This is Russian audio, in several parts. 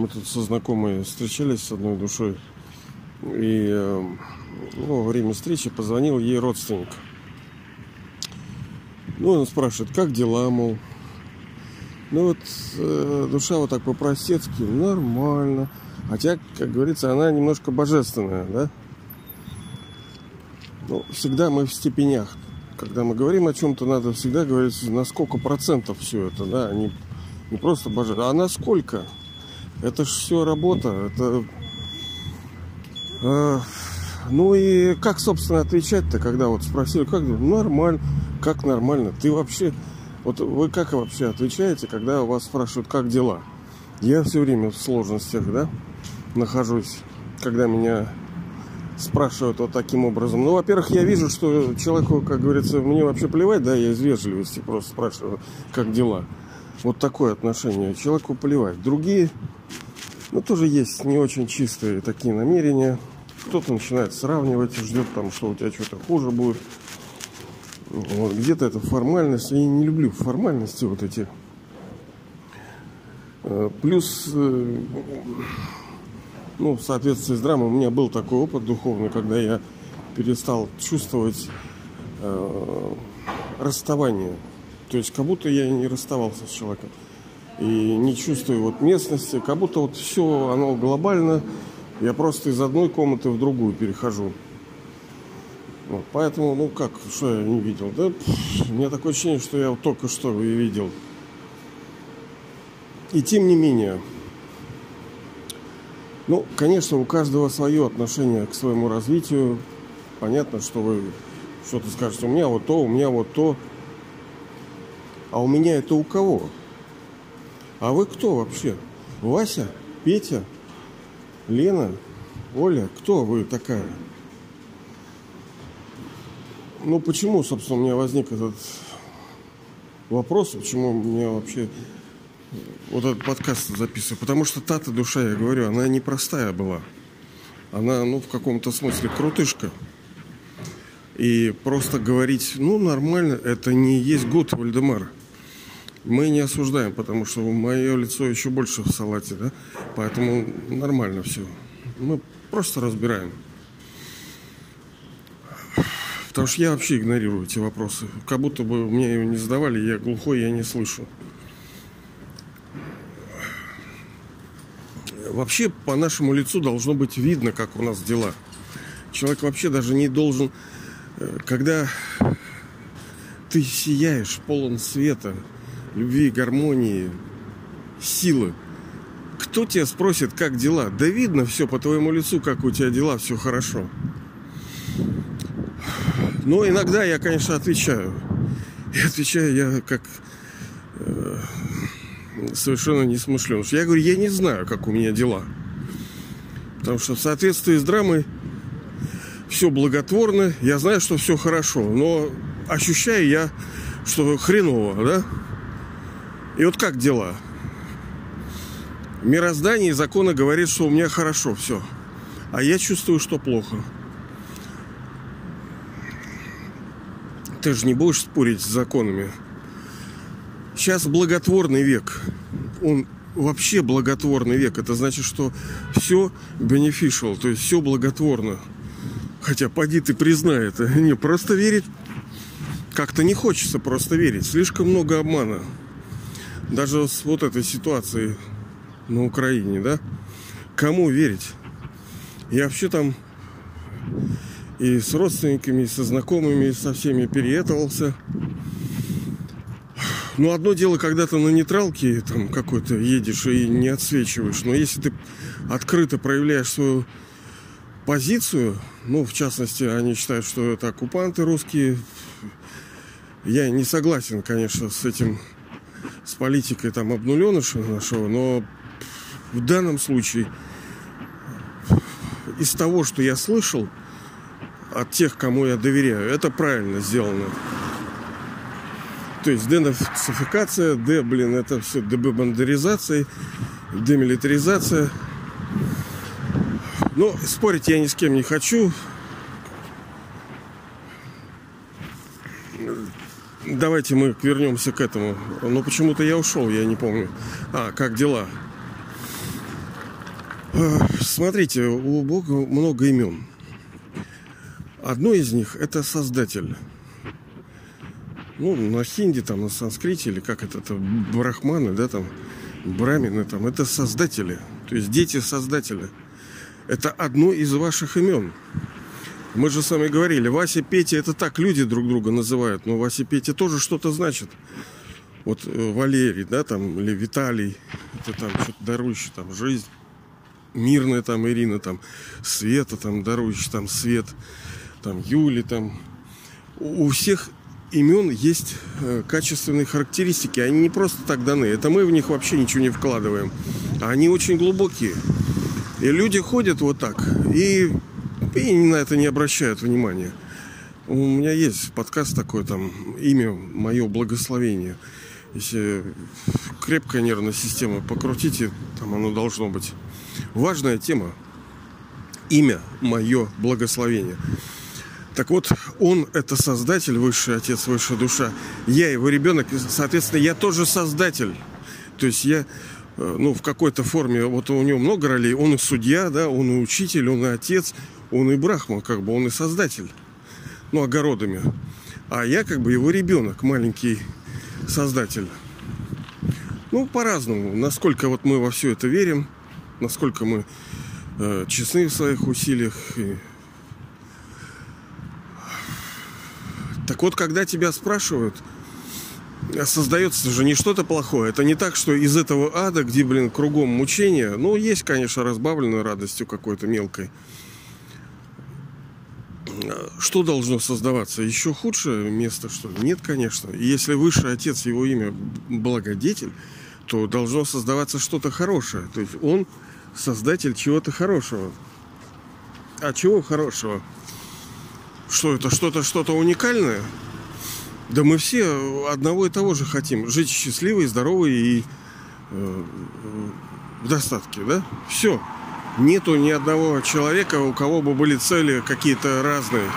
Мы тут со знакомой встречались с одной душой. И э, ну, во время встречи позвонил ей родственник. Ну, он спрашивает, как дела, мол. Ну вот э, душа вот так по-простецки, нормально. Хотя, как говорится, она немножко божественная, да? Ну, всегда мы в степенях. Когда мы говорим о чем-то, надо всегда говорить, на сколько процентов все это, да, а не, не просто божественно, а на сколько. Это же все работа, это... Э, ну и как, собственно, отвечать-то, когда вот спросили, как нормально, как нормально, ты вообще, вот вы как вообще отвечаете, когда вас спрашивают, как дела? Я все время в сложностях, да, нахожусь, когда меня спрашивают вот таким образом. Ну, во-первых, я вижу, что человеку, как говорится, мне вообще плевать, да, я из вежливости просто спрашиваю, как дела. Вот такое отношение. Человеку плевать. Другие, ну, тоже есть не очень чистые такие намерения. Кто-то начинает сравнивать, ждет там, что у тебя что-то хуже будет. Вот, где-то это формальность. Я не люблю формальности вот эти. Э, плюс э, ну, в соответствии с драмой, у меня был такой опыт духовный, когда я перестал чувствовать э, расставание. То есть как будто я не расставался с человеком. И не чувствую вот местности, как будто вот все оно глобально. Я просто из одной комнаты в другую перехожу. Вот, поэтому, ну как, что я не видел? Да, пфф, у меня такое ощущение, что я только что и видел. И тем не менее, ну, конечно, у каждого свое отношение к своему развитию. Понятно, что вы что-то скажете, у меня вот то, у меня вот то. А у меня это у кого? А вы кто вообще? Вася? Петя? Лена? Оля? Кто вы такая? Ну, почему, собственно, у меня возник этот вопрос, почему мне вообще вот этот подкаст записываю, потому что та-то душа, я говорю, она непростая была. Она, ну, в каком-то смысле крутышка. И просто говорить, ну, нормально, это не есть год, Вальдемар. Мы не осуждаем, потому что мое лицо еще больше в салате, да? Поэтому нормально все. Мы просто разбираем. Потому что я вообще игнорирую эти вопросы. Как будто бы мне его не задавали, я глухой, я не слышу. вообще по нашему лицу должно быть видно, как у нас дела. Человек вообще даже не должен, э, когда ты сияешь, полон света, любви, гармонии, силы. Кто тебя спросит, как дела? Да видно все по твоему лицу, как у тебя дела, все хорошо. Но иногда я, конечно, отвечаю. И отвечаю я как э, совершенно не смышлен. Я говорю, я не знаю, как у меня дела. Потому что в соответствии с драмой все благотворно, я знаю, что все хорошо, но ощущаю я, что хреново, да? И вот как дела? Мироздание и законы говорят, что у меня хорошо все. А я чувствую, что плохо. Ты же не будешь спорить с законами. Сейчас благотворный век. Он вообще благотворный век. Это значит, что все beneficial, то есть все благотворно. Хотя поди ты признай это. Не, просто верить как-то не хочется просто верить. Слишком много обмана. Даже с вот этой ситуацией на Украине, да? Кому верить? Я вообще там и с родственниками, и со знакомыми, и со всеми переетывался. Ну, одно дело, когда ты на нейтралке там какой-то едешь и не отсвечиваешь. Но если ты открыто проявляешь свою позицию, ну, в частности, они считают, что это оккупанты русские. Я не согласен, конечно, с этим, с политикой там обнуленыша нашего, но в данном случае из того, что я слышал от тех, кому я доверяю, это правильно сделано. То есть денацификация, де, блин, это все дебандеризация, демилитаризация. Но спорить я ни с кем не хочу. Давайте мы вернемся к этому. Но почему-то я ушел, я не помню. А, как дела? Смотрите, у Бога много имен. Одно из них это Создатель. Ну, на хинди, там, на санскрите, или как это, это брахманы, да, там, брамины, там, это создатели. То есть дети создателя. Это одно из ваших имен. Мы же с вами говорили, Вася, Петя, это так люди друг друга называют, но Вася, Петя тоже что-то значит. Вот э, Валерий, да, там, или Виталий, это там что-то дарующий, там, жизнь. Мирная там Ирина, там, Света, там, дарующий, там, Свет, там, Юли, там. У всех имен есть э, качественные характеристики. Они не просто так даны. Это мы в них вообще ничего не вкладываем. Они очень глубокие. И люди ходят вот так и, и на это не обращают внимания. У меня есть подкаст такой, там, имя мое благословение. Если крепкая нервная система покрутите, там оно должно быть. Важная тема. Имя мое благословение. Так вот, он это создатель, высший отец, высшая душа. Я его ребенок, соответственно, я тоже создатель. То есть я, э, ну, в какой-то форме, вот у него много ролей. Он и судья, да, он и учитель, он и отец, он и брахма, как бы, он и создатель. Ну, огородами. А я как бы его ребенок, маленький создатель. Ну, по-разному. Насколько вот мы во все это верим, насколько мы э, честны в своих усилиях. И... Так вот, когда тебя спрашивают, создается же не что-то плохое. Это не так, что из этого ада, где, блин, кругом мучения, ну, есть, конечно, разбавленную радостью какой-то мелкой. Что должно создаваться? Еще худшее место, что ли? Нет, конечно. И если высший отец, его имя благодетель, то должно создаваться что-то хорошее. То есть он создатель чего-то хорошего. А чего хорошего? Что это? Что-то, что-то уникальное? Да мы все одного и того же хотим. Жить счастливой, здоровой и э, в достатке, да? Все. Нету ни одного человека, у кого бы были цели какие-то разные.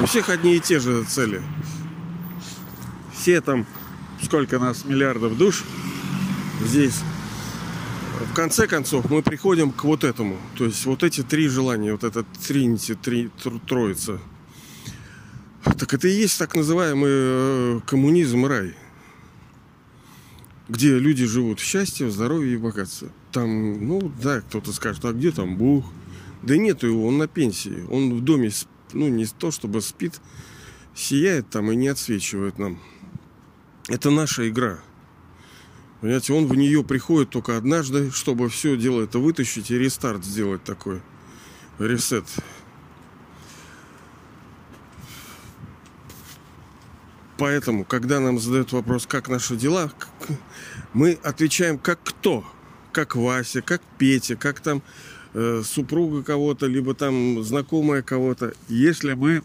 У всех одни и те же цели. Все там, сколько нас, миллиардов душ здесь в конце концов мы приходим к вот этому. То есть вот эти три желания, вот этот тринити, три, троица. Так это и есть так называемый э, коммунизм рай. Где люди живут в счастье, в здоровье и богатстве. Там, ну да, кто-то скажет, а где там Бог? Да нету его, он на пенсии. Он в доме, ну не то чтобы спит, сияет там и не отсвечивает нам. Это наша игра. Понимаете, он в нее приходит только однажды, чтобы все дело это вытащить и рестарт сделать такой. Ресет. Поэтому, когда нам задают вопрос, как наши дела, мы отвечаем, как кто. Как Вася, как Петя, как там э, супруга кого-то, либо там знакомая кого-то. Если мы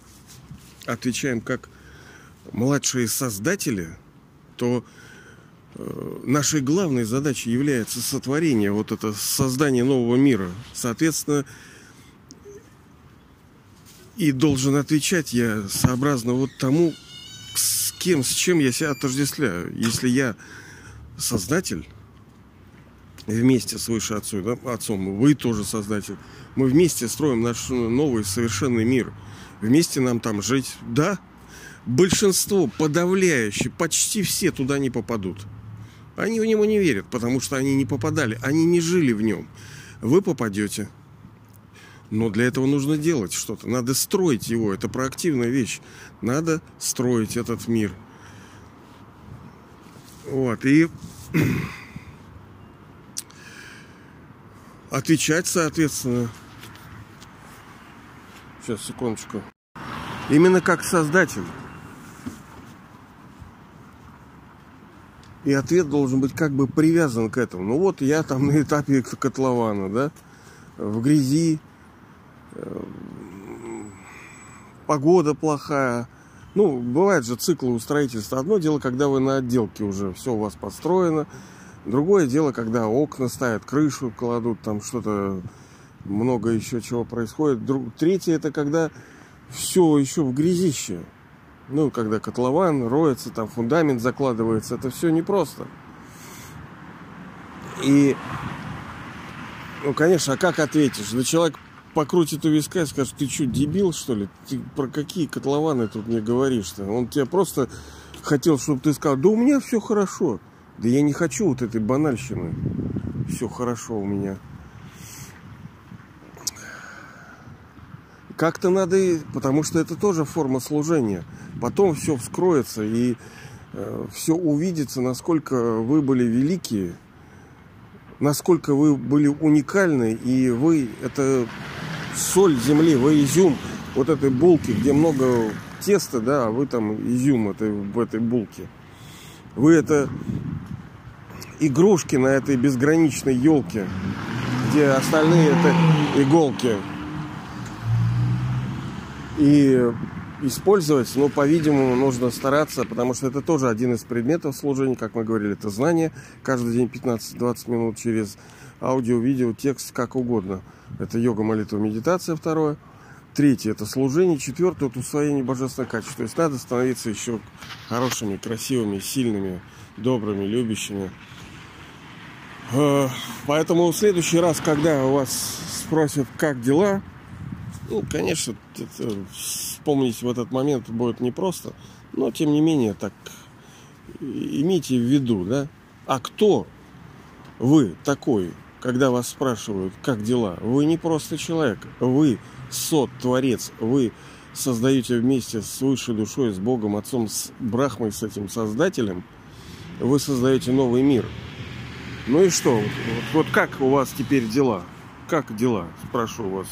отвечаем как младшие создатели, то Э, нашей главной задачей является сотворение, вот это создание нового мира. Соответственно, и должен отвечать я сообразно вот тому, с кем, с чем я себя отождествляю. Если я создатель, вместе с Выше Отцом, да, Отцом, вы тоже создатель, мы вместе строим наш новый совершенный мир. Вместе нам там жить. Да, большинство подавляющее, почти все туда не попадут. Они в него не верят, потому что они не попадали, они не жили в нем. Вы попадете. Но для этого нужно делать что-то. Надо строить его. Это проактивная вещь. Надо строить этот мир. Вот. И отвечать, соответственно. Сейчас, секундочку. Именно как создатель. И ответ должен быть как бы привязан к этому. Ну вот я там на этапе котлована, да, в грязи, э, погода плохая. Ну, бывает же циклы у строительства. Одно дело, когда вы на отделке уже все у вас построено. Другое дело, когда окна ставят, крышу кладут, там что-то много еще чего происходит. Друг... Третье это когда все еще в грязище. Ну, когда котлован роется, там фундамент закладывается, это все непросто. И Ну, конечно, а как ответишь? Да человек покрутит у виска и скажет, ты что, дебил, что ли? Ты про какие котлованы тут мне говоришь-то? Он тебе просто хотел, чтобы ты сказал, да у меня все хорошо. Да я не хочу вот этой банальщины. Все хорошо у меня. Как-то надо, потому что это тоже форма служения. Потом все вскроется и э, все увидится, насколько вы были великие, насколько вы были уникальны, и вы это соль земли, вы изюм вот этой булки, где много теста, да, а вы там изюм этой, в этой булке. Вы это игрушки на этой безграничной елке, где остальные это иголки и использовать, но, по-видимому, нужно стараться, потому что это тоже один из предметов служения, как мы говорили, это знание. Каждый день 15-20 минут через аудио, видео, текст, как угодно. Это йога, молитва, медитация второе. Третье – это служение. Четвертое – это усвоение божественного качества. То есть надо становиться еще хорошими, красивыми, сильными, добрыми, любящими. Э, поэтому в следующий раз, когда у вас спросят, как дела, ну, конечно, вспомнить в этот момент будет непросто, но тем не менее, так имейте в виду, да, а кто вы такой, когда вас спрашивают, как дела? Вы не просто человек, вы сот, творец, вы создаете вместе с высшей душой, с Богом, Отцом, с Брахмой, с этим Создателем, вы создаете новый мир. Ну и что? Вот, вот как у вас теперь дела? Как дела? Спрошу вас.